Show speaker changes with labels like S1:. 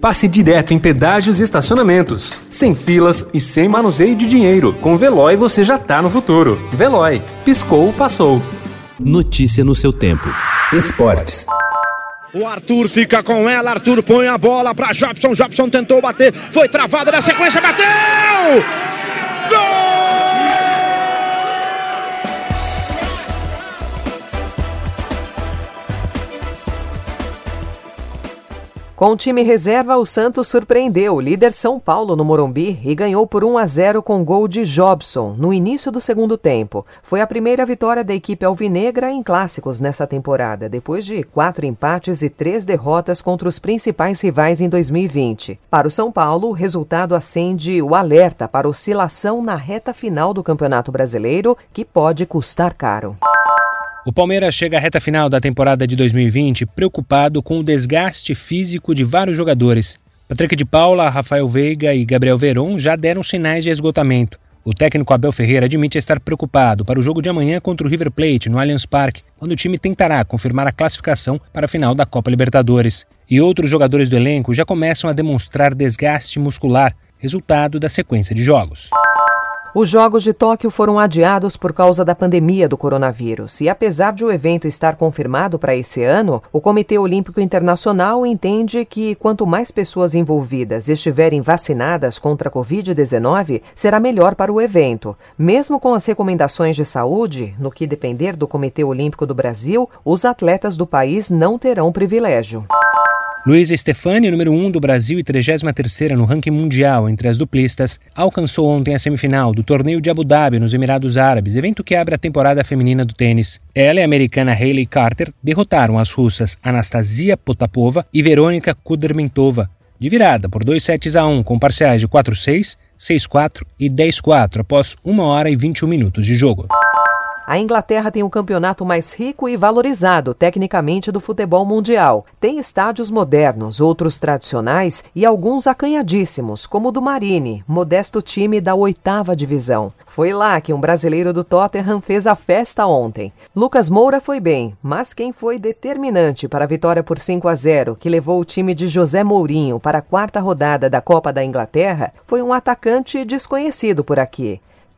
S1: passe direto em pedágios e estacionamentos, sem filas e sem manuseio de dinheiro. Com Veloy você já tá no futuro. Veloy, piscou, passou.
S2: Notícia no seu tempo. Esportes.
S3: O Arthur fica com ela, Arthur põe a bola para Jobson, Jobson tentou bater, foi travado na sequência, bateu!
S4: Com o time reserva, o Santos surpreendeu o líder São Paulo no Morumbi e ganhou por 1 a 0 com gol de Jobson no início do segundo tempo. Foi a primeira vitória da equipe alvinegra em clássicos nessa temporada, depois de quatro empates e três derrotas contra os principais rivais em 2020. Para o São Paulo, o resultado acende o alerta para oscilação na reta final do Campeonato Brasileiro, que pode custar caro.
S5: O Palmeiras chega à reta final da temporada de 2020 preocupado com o desgaste físico de vários jogadores. Patrick de Paula, Rafael Veiga e Gabriel Veron já deram sinais de esgotamento. O técnico Abel Ferreira admite estar preocupado para o jogo de amanhã contra o River Plate no Allianz Parque, quando o time tentará confirmar a classificação para a final da Copa Libertadores. E outros jogadores do elenco já começam a demonstrar desgaste muscular, resultado da sequência de jogos.
S4: Os Jogos de Tóquio foram adiados por causa da pandemia do coronavírus. E apesar de o evento estar confirmado para esse ano, o Comitê Olímpico Internacional entende que quanto mais pessoas envolvidas estiverem vacinadas contra a Covid-19, será melhor para o evento. Mesmo com as recomendações de saúde, no que depender do Comitê Olímpico do Brasil, os atletas do país não terão privilégio.
S5: Luísa Stefani, número 1 do Brasil e 33ª no ranking mundial entre as duplistas, alcançou ontem a semifinal do torneio de Abu Dhabi, nos Emirados Árabes, evento que abre a temporada feminina do tênis. Ela e a americana Hayley Carter derrotaram as russas Anastasia Potapova e Verônica Kudermentova, de virada por 2 sets a 1 com parciais de 4-6, 6-4 e 10-4 após 1 hora e 21 minutos de jogo.
S4: A Inglaterra tem o campeonato mais rico e valorizado tecnicamente do futebol mundial. Tem estádios modernos, outros tradicionais e alguns acanhadíssimos, como o do Marine, modesto time da oitava divisão. Foi lá que um brasileiro do Tottenham fez a festa ontem. Lucas Moura foi bem, mas quem foi determinante para a vitória por 5 a 0, que levou o time de José Mourinho para a quarta rodada da Copa da Inglaterra, foi um atacante desconhecido por aqui.